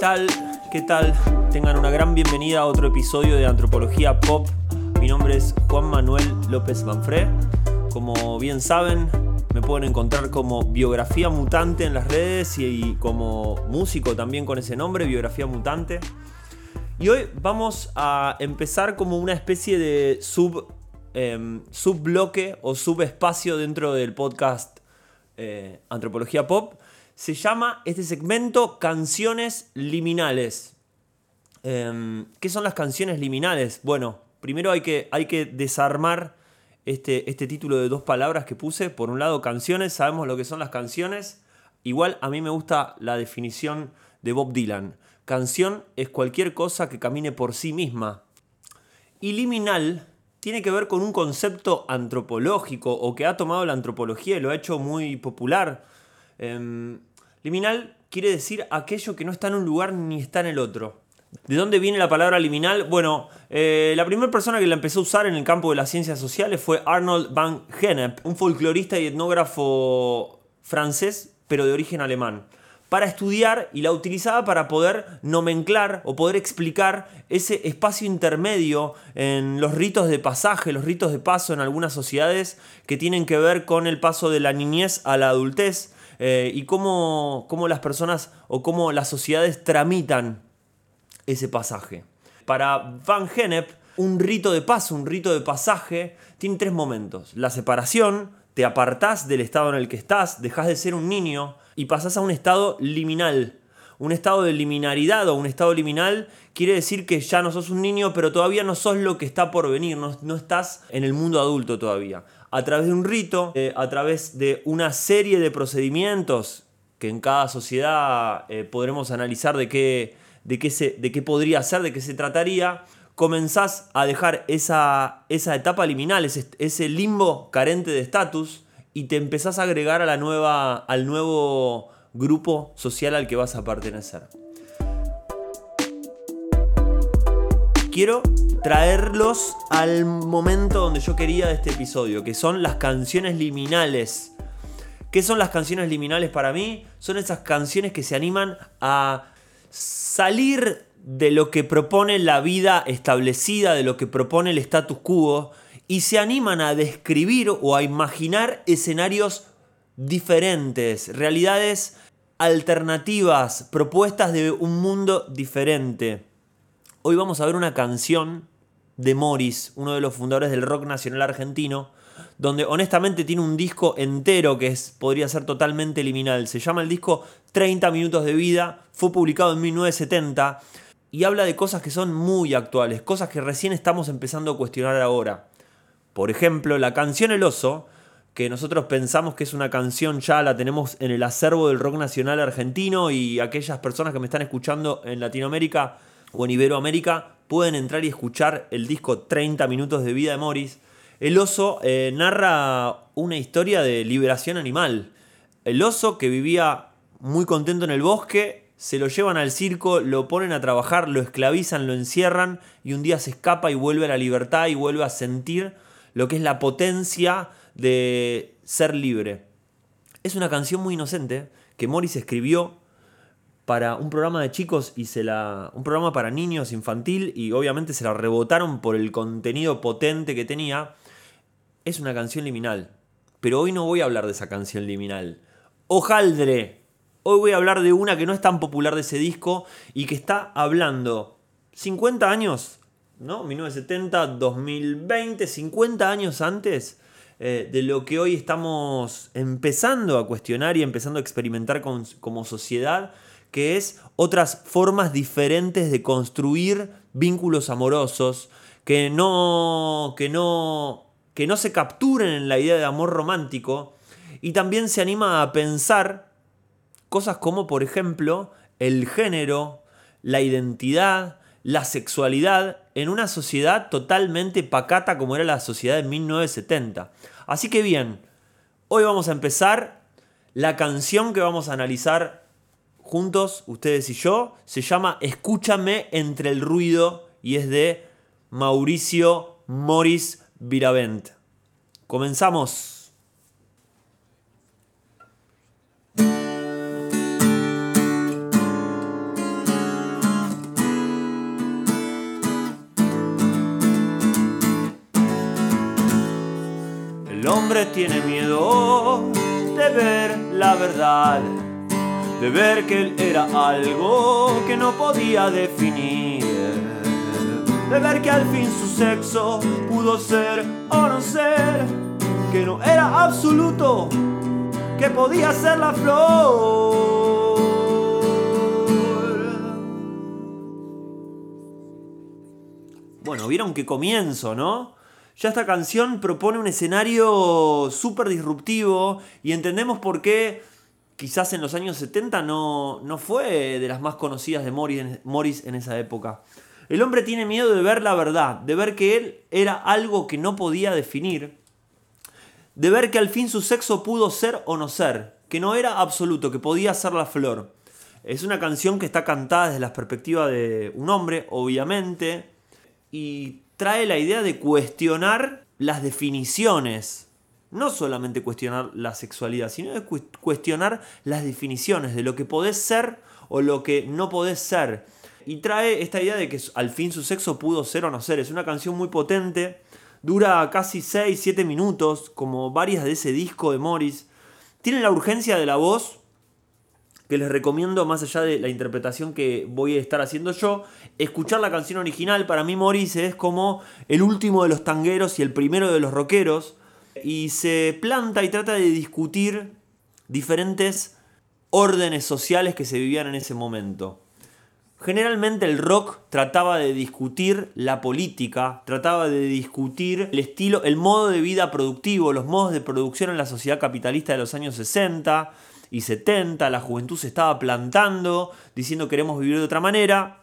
tal? ¿Qué tal? Tengan una gran bienvenida a otro episodio de Antropología Pop. Mi nombre es Juan Manuel López Manfré. Como bien saben, me pueden encontrar como Biografía Mutante en las redes y, como músico también con ese nombre, Biografía Mutante. Y hoy vamos a empezar como una especie de sub, eh, subbloque o subespacio dentro del podcast eh, Antropología Pop se llama este segmento Canciones Liminales. Em, ¿Qué son las canciones liminales? Bueno, primero hay que, hay que desarmar este, este título de dos palabras que puse. Por un lado, canciones, sabemos lo que son las canciones. Igual a mí me gusta la definición de Bob Dylan. Canción es cualquier cosa que camine por sí misma. Y liminal tiene que ver con un concepto antropológico o que ha tomado la antropología y lo ha hecho muy popular. Em, Liminal quiere decir aquello que no está en un lugar ni está en el otro. ¿De dónde viene la palabra liminal? Bueno, eh, la primera persona que la empezó a usar en el campo de las ciencias sociales fue Arnold van Gennep, un folclorista y etnógrafo francés, pero de origen alemán, para estudiar y la utilizaba para poder nomenclar o poder explicar ese espacio intermedio en los ritos de pasaje, los ritos de paso en algunas sociedades que tienen que ver con el paso de la niñez a la adultez eh, y cómo, las personas o cómo las sociedades tramitan ese pasaje. Para Van Gennep, un rito de paso, un rito de pasaje, tiene tres momentos. La separación, te apartás del estado en el que estás, dejas de ser un niño y pasás a un estado liminal. Un estado de liminaridad o un estado liminal quiere decir que ya no sos un niño, pero todavía no sos lo que está por venir, no estás en el mundo adulto todavía a través de un rito, eh, a través de una serie de procedimientos que en cada sociedad eh, podremos analizar de qué, de, qué se, de qué podría ser, de qué se trataría, comenzás a dejar esa, esa etapa liminal, ese, limbo carente de estatus, y te empezás a agregar a la nueva, al nuevo grupo social al que vas a pertenecer. Quiero traerlos al momento donde yo quería de este episodio, que son las canciones liminales. ¿Qué son las canciones liminales para mí? Son esas canciones que se animan a salir de lo que propone la vida establecida, de lo que propone el status quo, y se animan a describir o a imaginar escenarios diferentes, realidades alternativas, propuestas de un mundo diferente. Hoy vamos a ver una canción de Morris, uno de los fundadores del rock nacional argentino, donde honestamente tiene un disco entero que es, podría ser totalmente liminal. Se llama el disco 30 minutos de vida, fue publicado en 1970 y habla de cosas que son muy actuales, cosas que recién estamos empezando a cuestionar ahora. Por ejemplo, la canción El oso, que nosotros pensamos que es una canción ya la tenemos en el acervo del rock nacional argentino y aquellas personas que me están escuchando en Latinoamérica o en Iberoamérica pueden entrar y escuchar el disco 30 minutos de vida de Morris. El oso eh, narra una historia de liberación animal. El oso que vivía muy contento en el bosque, se lo llevan al circo, lo ponen a trabajar, lo esclavizan, lo encierran y un día se escapa y vuelve a la libertad y vuelve a sentir lo que es la potencia de ser libre. Es una canción muy inocente que Morris escribió para un programa de chicos y se la. un programa para niños infantil y obviamente se la rebotaron por el contenido potente que tenía. Es una canción liminal. Pero hoy no voy a hablar de esa canción liminal. Ojaldre. Hoy voy a hablar de una que no es tan popular de ese disco y que está hablando 50 años, ¿no? 1970, 2020, 50 años antes eh, de lo que hoy estamos empezando a cuestionar y empezando a experimentar como sociedad que es otras formas diferentes de construir vínculos amorosos que no, que no, que no se capturen en la idea de amor romántico y también se anima a pensar cosas como, por ejemplo, el género, la identidad, la sexualidad en una sociedad totalmente pacata como era la sociedad de 1970. Así que bien, hoy vamos a empezar la canción que vamos a analizar juntos, ustedes y yo, se llama Escúchame entre el ruido y es de Mauricio Moris Viravent. Comenzamos. El hombre tiene miedo de ver la verdad de ver que él era algo que no podía definir, de ver que al fin su sexo pudo ser o no ser, que no era absoluto, que podía ser la flor. Bueno, vieron qué comienzo, ¿no? Ya esta canción propone un escenario súper disruptivo y entendemos por qué quizás en los años 70 no, no fue de las más conocidas de Morris en esa época. El hombre tiene miedo de ver la verdad, de ver que él era algo que no podía definir, de ver que al fin su sexo pudo ser o no ser, que no era absoluto, que podía ser la flor. Es una canción que está cantada desde la perspectiva de un hombre, obviamente, y trae la idea de cuestionar las definiciones. No solamente cuestionar la sexualidad, sino cuestionar las definiciones de lo que podés ser o lo que no podés ser. Y trae esta idea de que al fin su sexo pudo ser o no ser. Es una canción muy potente, dura casi 6-7 minutos, como varias de ese disco de Morris. Tiene la urgencia de la voz, que les recomiendo, más allá de la interpretación que voy a estar haciendo yo, escuchar la canción original. Para mí Morris es como el último de los tangueros y el primero de los rockeros. Y se planta y trata de discutir diferentes órdenes sociales que se vivían en ese momento. Generalmente el rock trataba de discutir la política, trataba de discutir el estilo, el modo de vida productivo, los modos de producción en la sociedad capitalista de los años 60, y 70, la juventud se estaba plantando, diciendo queremos vivir de otra manera.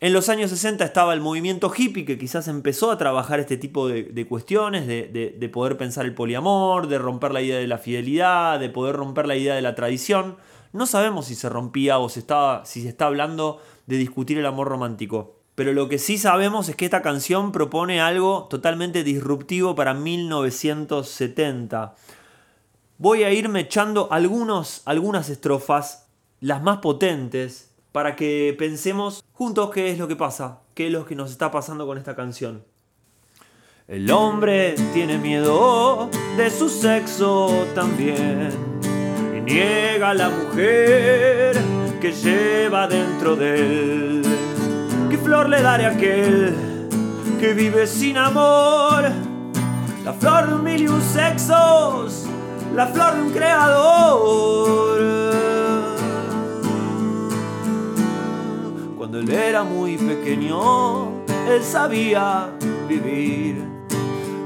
En los años 60 estaba el movimiento hippie que quizás empezó a trabajar este tipo de, cuestiones, de, poder pensar el poliamor, de romper la idea de la fidelidad, de poder romper la idea de la tradición. No sabemos si se rompía o se estaba, si se está hablando de discutir el amor romántico. Pero lo que sí sabemos es que esta canción propone algo totalmente disruptivo para 1970 voy a irme echando algunas estrofas, las más potentes, para que pensemos juntos qué es lo que pasa, qué es lo que nos está pasando con esta canción. El hombre tiene miedo de su sexo también y niega a la mujer que lleva dentro de él. ¿Qué flor le daré a aquel que vive sin amor? La flor de un mil y un la flor de un creador. Muy pequeño, él sabía vivir.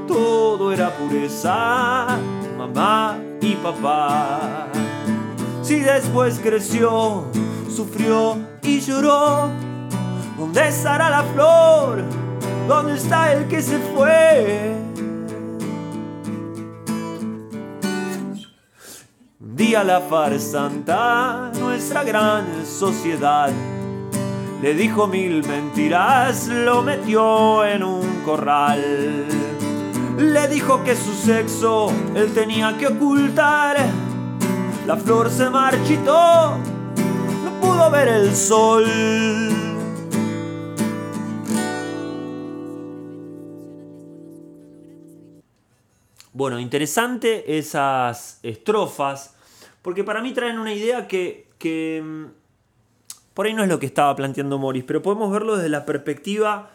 Todo era pureza, mamá y papá. Si después creció, sufrió y lloró, ¿dónde estará la flor? ¿Dónde está el que se fue? día la farsanta, nuestra gran sociedad. Le dijo mil mentiras, lo metió en un corral. Le dijo que su sexo él tenía que ocultar. La flor se marchitó, no pudo ver el sol. Bueno, interesante esas estrofas porque para mí traen una idea que, mm, por ahí no es lo que estaba planteando Morris, pero podemos verlo desde la perspectiva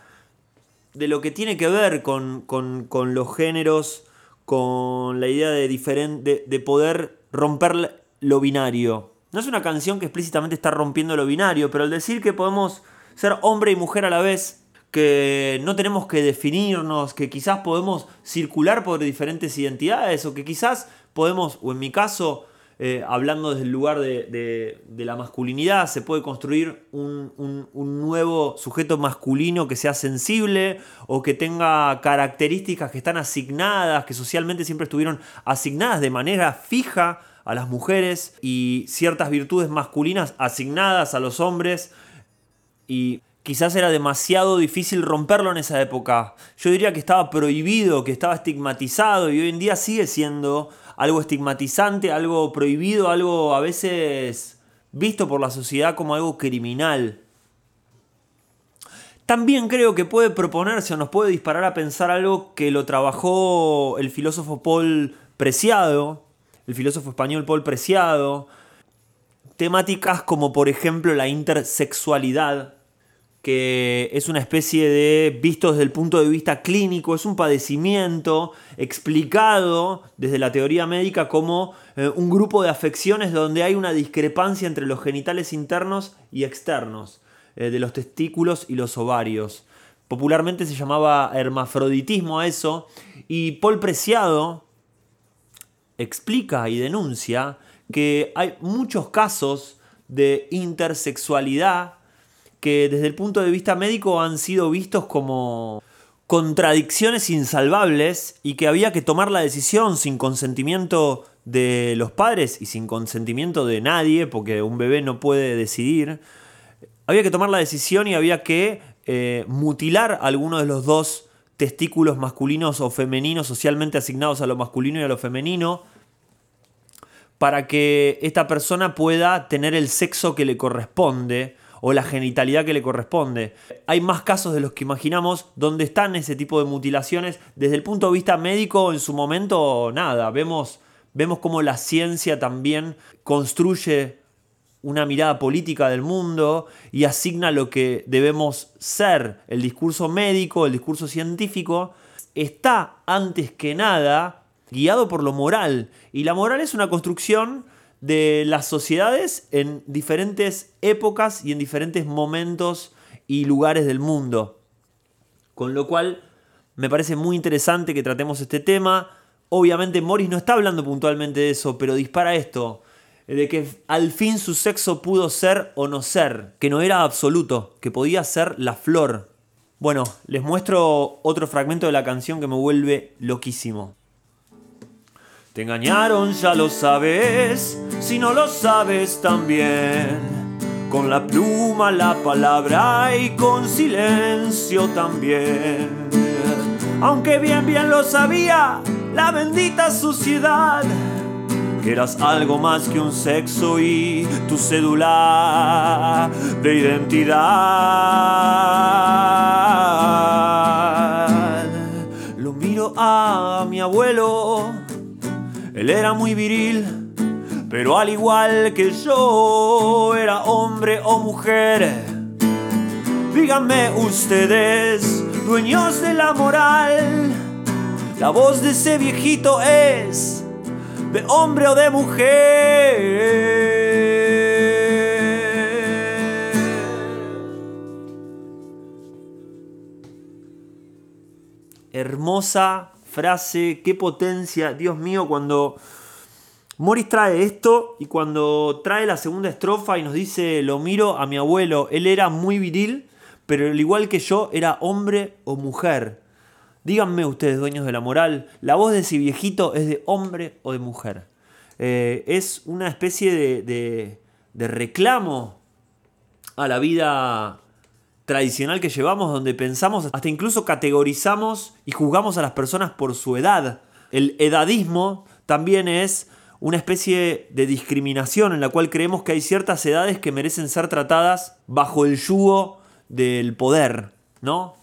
de lo que tiene que ver con, los géneros, con la idea de, de, poder romper lo binario. No es una canción que explícitamente está rompiendo lo binario, pero al decir que podemos ser hombre y mujer a la vez, que no tenemos que definirnos, que quizás podemos circular por diferentes identidades, o que quizás podemos, o en mi caso, eh, hablando desde el lugar de, la masculinidad, se puede construir un, nuevo sujeto masculino que sea sensible o que tenga características que están asignadas, que socialmente siempre estuvieron asignadas de manera fija a las mujeres y ciertas virtudes masculinas asignadas a los hombres y quizás era demasiado difícil romperlo en esa época. Yo diría que estaba prohibido, que estaba estigmatizado y hoy en día sigue siendo algo estigmatizante, algo prohibido, algo a veces visto por la sociedad como algo criminal. también creo que puede proponerse o nos puede disparar a pensar algo que lo trabajó el filósofo Paul Preciado, el filósofo español Paul Preciado, temáticas como por ejemplo la intersexualidad, que es una especie de, visto desde el punto de vista clínico, es un padecimiento explicado desde la teoría médica como eh, un grupo de afecciones donde hay una discrepancia entre los genitales internos y externos, eh, de los testículos y los ovarios. Popularmente se llamaba hermafroditismo a eso, y Paul Preciado explica y denuncia que hay muchos casos de intersexualidad que desde el punto de vista médico han sido vistos como contradicciones insalvables y que había que tomar la decisión sin consentimiento de los padres y sin consentimiento de nadie, porque un bebé no puede decidir, había que tomar la decisión y había que eh, mutilar alguno de los dos testículos masculinos o femeninos socialmente asignados a lo masculino y a lo femenino para que esta persona pueda tener el sexo que le corresponde o la genitalidad que le corresponde. Hay más casos de los que imaginamos donde están ese tipo de mutilaciones. Desde el punto de vista médico, en su momento, nada. Vemos, vemos cómo la ciencia también construye una mirada política del mundo y asigna lo que debemos ser. El discurso médico, el discurso científico, está antes que nada guiado por lo moral. Y la moral es una construcción de las sociedades en diferentes épocas y en diferentes momentos y lugares del mundo. Con lo cual me parece muy interesante que tratemos este tema. Obviamente Morris no está hablando puntualmente de eso, pero dispara esto, de que al fin su sexo pudo ser o no ser, que no era absoluto, que podía ser la flor. Bueno, les muestro otro fragmento de la canción que me vuelve loquísimo. Te engañaron, ya lo sabes, si no lo sabes también. Con la pluma, la palabra y con silencio también. Aunque bien, bien lo sabía la bendita suciedad. Que eras algo más que un sexo y tu cédula de identidad. Lo miro a mi abuelo él era muy viril, pero al igual que yo era hombre o mujer. Díganme ustedes, dueños de la moral, la voz de ese viejito es de hombre o de mujer. Hermosa frase, qué potencia, Dios mío, cuando Morris trae esto y cuando trae la segunda estrofa y nos dice, lo miro a mi abuelo, él era muy viril, pero al igual que yo era hombre o mujer. Díganme ustedes, dueños de la moral, la voz de ese viejito es de hombre o de mujer. Eh, es una especie de, de reclamo a la vida tradicional que llevamos donde pensamos, hasta incluso categorizamos y juzgamos a las personas por su edad. El edadismo también es una especie de discriminación en la cual creemos que hay ciertas edades que merecen ser tratadas bajo el yugo del poder, ¿no?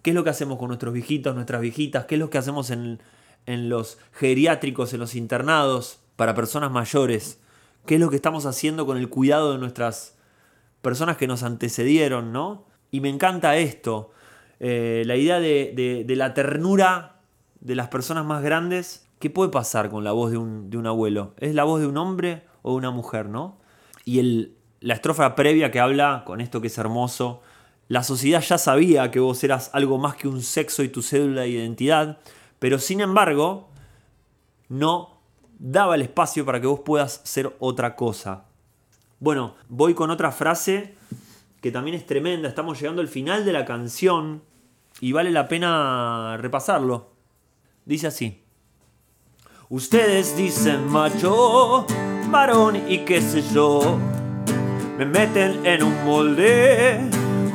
¿Qué es lo que hacemos con nuestros viejitos, nuestras viejitas? ¿Qué es lo que hacemos en, en los geriátricos, en los internados para personas mayores? ¿Qué es lo que estamos haciendo con el cuidado de nuestras personas que nos antecedieron, ¿no? Y me encanta esto, eh, la idea de, la ternura de las personas más grandes. ¿Qué puede pasar con la voz de un, abuelo? ¿Es la voz de un hombre o de una mujer, no? Y el, la estrofa previa que habla con esto que es hermoso. La sociedad ya sabía que vos eras algo más que un sexo y tu cédula de identidad, pero sin embargo no daba el espacio para que vos puedas ser otra cosa. Bueno, voy con otra frase que también es tremenda. Estamos llegando al final de la canción y vale la pena repasarlo. Dice así. Ustedes dicen macho, varón y qué sé yo. Me meten en un molde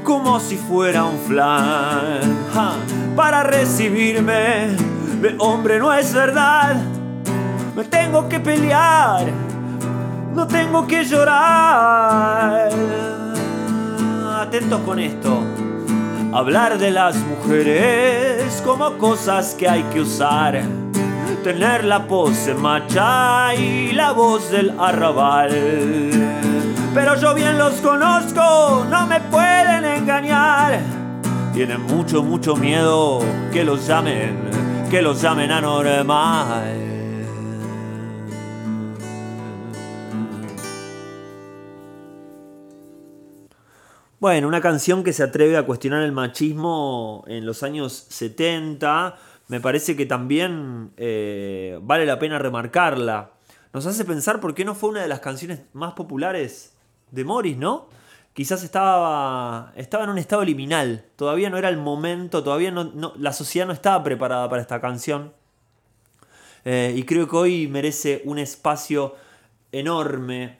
como si fuera un flan. para recibirme de hombre no es verdad. Me tengo que pelear, no tengo que llorar atentos con esto. Hablar de las mujeres como cosas que hay que usar. Tener la pose macha y la voz del arrabal. Pero yo bien los conozco, no me pueden engañar. Tienen mucho, mucho miedo que los llamen, que los llamen anormal. Bueno, una canción que se atreve a cuestionar el machismo en los años 70, me parece que también eh, vale la pena remarcarla. Nos hace pensar por qué no fue una de las canciones más populares de Morris, ¿no? Quizás estaba, estaba en un estado liminal, todavía no era el momento, todavía la sociedad no estaba preparada para esta canción. Eh, y creo que hoy merece un espacio enorme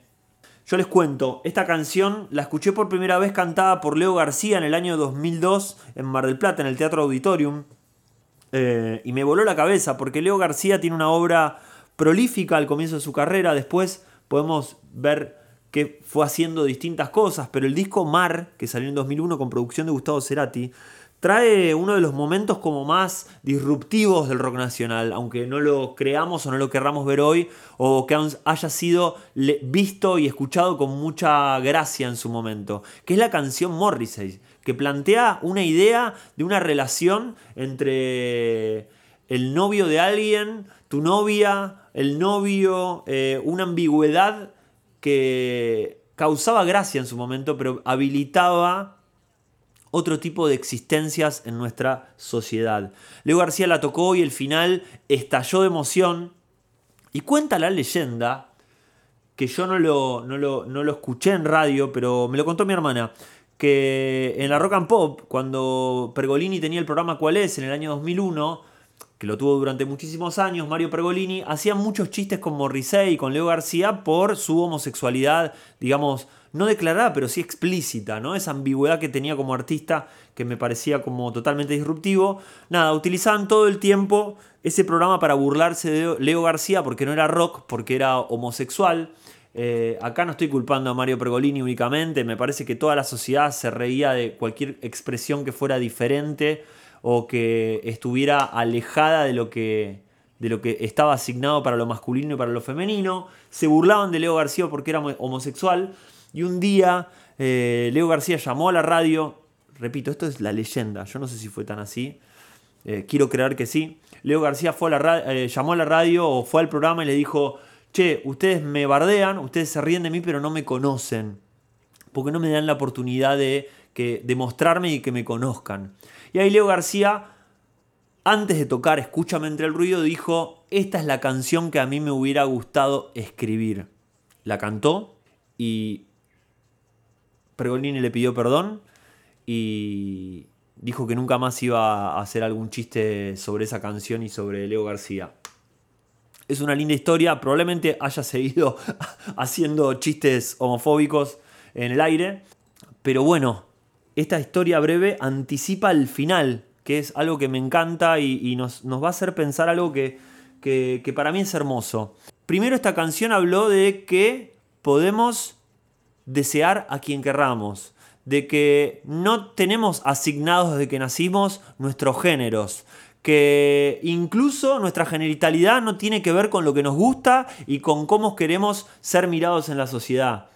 yo les cuento, esta canción la escuché por primera vez cantada por Leo García en el año 2002 en Mar del Plata, en el Teatro Auditorium. Eh, y me voló la cabeza porque Leo García tiene una obra prolífica al comienzo de su carrera. Después podemos ver que fue haciendo distintas cosas, pero el disco Mar, que salió en 2001 con producción de Gustavo Cerati, trae uno de los momentos como más disruptivos del rock nacional, aunque no lo creamos o no lo querramos ver hoy, o que haya sido visto y escuchado con mucha gracia en su momento, que es la canción Morrissey, que plantea una idea de una relación entre el novio de alguien, tu novia, el novio, eh, una ambigüedad que causaba gracia en su momento, pero habilitaba otro tipo de existencias en nuestra sociedad. Leo García la tocó y el final estalló de emoción y cuenta la leyenda, que yo no lo, no lo, escuché en radio, pero me lo contó mi hermana, que en la Rock and Pop, cuando Pergolini tenía el programa Cuál es, en el año 2001, que lo tuvo durante muchísimos años, Mario Pergolini, hacía muchos chistes con Morrissey y con Leo García por su homosexualidad, digamos, no declarada, pero sí explícita, ¿no? Esa ambigüedad que tenía como artista que me parecía como totalmente disruptivo. Nada, utilizaban todo el tiempo ese programa para burlarse de Leo García porque no era rock, porque era homosexual. Eh, acá no estoy culpando a Mario Pergolini únicamente, me parece que toda la sociedad se reía de cualquier expresión que fuera diferente o que estuviera alejada de lo que, de lo que estaba asignado para lo masculino y para lo femenino. Se burlaban de Leo García porque era homosexual. Y un día eh, Leo García llamó a la radio, repito, esto es la leyenda, yo no sé si fue tan así, eh, quiero creer que sí. Leo García fue la eh, llamó a la radio o fue al programa y le dijo, che, ustedes me bardean, ustedes se ríen de mí, pero no me conocen, porque no me dan la oportunidad de, que, de mostrarme y que me conozcan. Y ahí Leo García, antes de tocar Escúchame entre el ruido, dijo, esta es la canción que a mí me hubiera gustado escribir. La cantó y Pergolini le pidió perdón y dijo que nunca más iba a hacer algún chiste sobre esa canción y sobre Leo García. Es una linda historia, probablemente haya seguido haciendo chistes homofóbicos en el aire, pero bueno, esta historia breve anticipa el final, que es algo que me encanta y, nos, va a hacer pensar algo que, que para mí es hermoso. Primero esta canción habló de que podemos desear a quien querramos, de que no tenemos asignados desde que nacimos nuestros géneros, que incluso nuestra genitalidad no tiene que ver con lo que nos gusta y con cómo queremos ser mirados en la sociedad.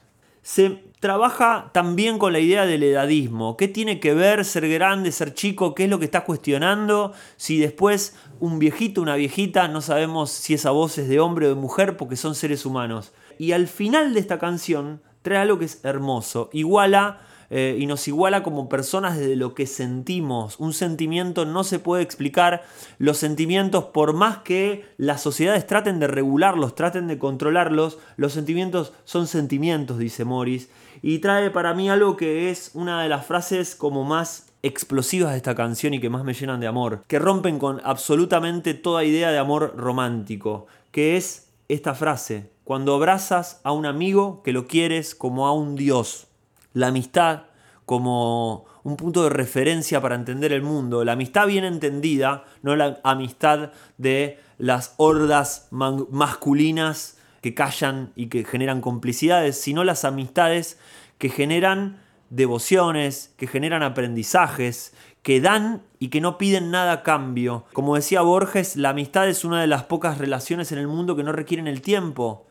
Se trabaja también con la idea del edadismo. ¿Qué tiene que ver ser grande, ser chico? ¿Qué es lo que está cuestionando? Si después un viejito, una viejita, no sabemos si esa voz es de hombre o de mujer porque son seres humanos. Y al final de esta canción trae algo que es hermoso, iguala eh, y nos iguala como personas desde lo que sentimos. Un sentimiento no se puede explicar. Los sentimientos, por más que las sociedades traten de regularlos, traten de controlarlos, los sentimientos son sentimientos, dice Morris. Y trae para mí algo que es una de las frases como más explosivas de esta canción y que más me llenan de amor, que rompen con absolutamente toda idea de amor romántico, que es esta frase, cuando abrazas a un amigo que lo quieres como a un Dios. La amistad como un punto de referencia para entender el mundo. La amistad bien entendida, no la amistad de las hordas masculinas que callan y que generan complicidades, sino las amistades que generan devociones, que generan aprendizajes, que dan y que no piden nada a cambio. Como decía Borges, la amistad es una de las pocas relaciones en el mundo que no requieren el tiempo,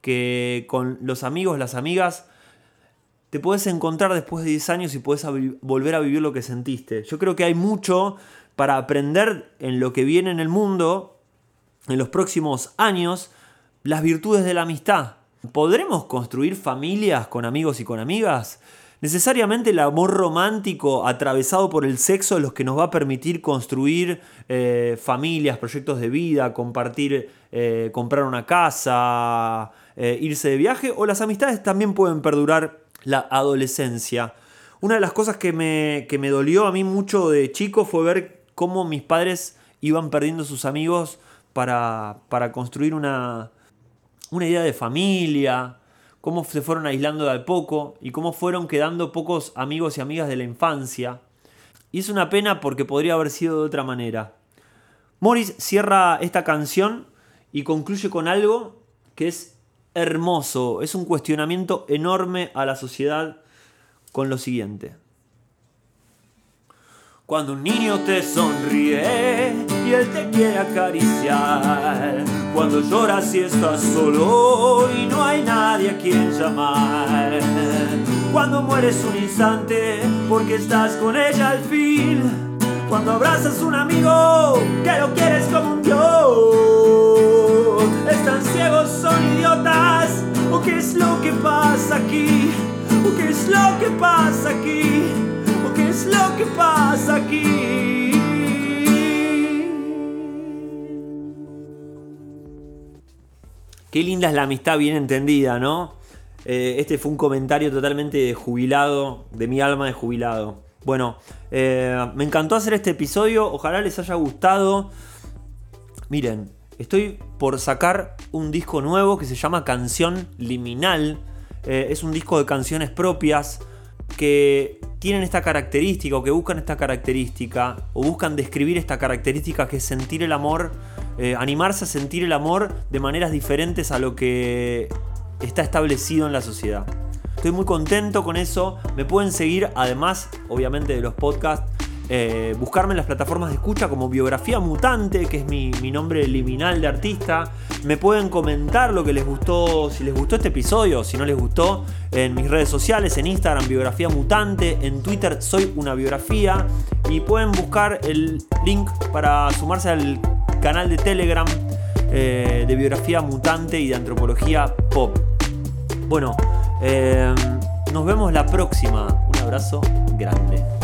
que con los amigos, las amigas, te puedes encontrar después de 10 años y puedes volver a vivir lo que sentiste. Yo creo que hay mucho para aprender en lo que viene en el mundo, en los próximos años, las virtudes de la amistad. ¿Podremos construir familias con amigos y con amigas? Necesariamente el amor romántico atravesado por el sexo es lo que nos va a permitir construir eh, familias, proyectos de vida, compartir, eh, comprar una casa, eh, irse de viaje, o las amistades también pueden perdurar la adolescencia. Una de las cosas que me, que me dolió a mí mucho de chico fue ver cómo mis padres iban perdiendo sus amigos para, para construir una, una idea de familia, cómo se fueron aislando de a poco y cómo fueron quedando pocos amigos y amigas de la infancia. Y es una pena porque podría haber sido de otra manera. Morris cierra esta canción y concluye con algo que es hermoso, es un cuestionamiento enorme a la sociedad con lo siguiente. Cuando un niño te sonríe y él te quiere acariciar. Cuando lloras y estás solo y no hay nadie a quien llamar. Cuando mueres un instante porque estás con ella al fin. Cuando abrazas un amigo que lo quieres como un dios. Están ciegos, son idiotas. ¿O qué es lo que pasa aquí? ¿O qué es lo que pasa aquí? es lo que pasa aquí. Qué linda es la amistad bien entendida, ¿no? Eh, este fue un comentario totalmente jubilado, de mi alma de jubilado. Bueno, eh, me encantó hacer este episodio, ojalá les haya gustado. Miren, estoy por sacar un disco nuevo que se llama Canción Liminal. Eh, es un disco de canciones propias que tienen esta característica o que buscan esta característica o buscan describir esta característica que es sentir el amor, eh, animarse a sentir el amor de maneras diferentes a lo que está establecido en la sociedad. Estoy muy contento con eso. Me pueden seguir, además, obviamente, de los podcasts eh, buscarme en las plataformas de escucha como Biografía Mutante, que es mi, nombre liminal de artista. Me pueden comentar lo que les gustó, si les gustó este episodio, si no les gustó, en mis redes sociales, en Instagram, Biografía Mutante, en Twitter, soy una biografía. Y pueden buscar el link para sumarse al canal de Telegram eh, de Biografía Mutante y de Antropología Pop. Bueno, eh, nos vemos la próxima. Un abrazo grande.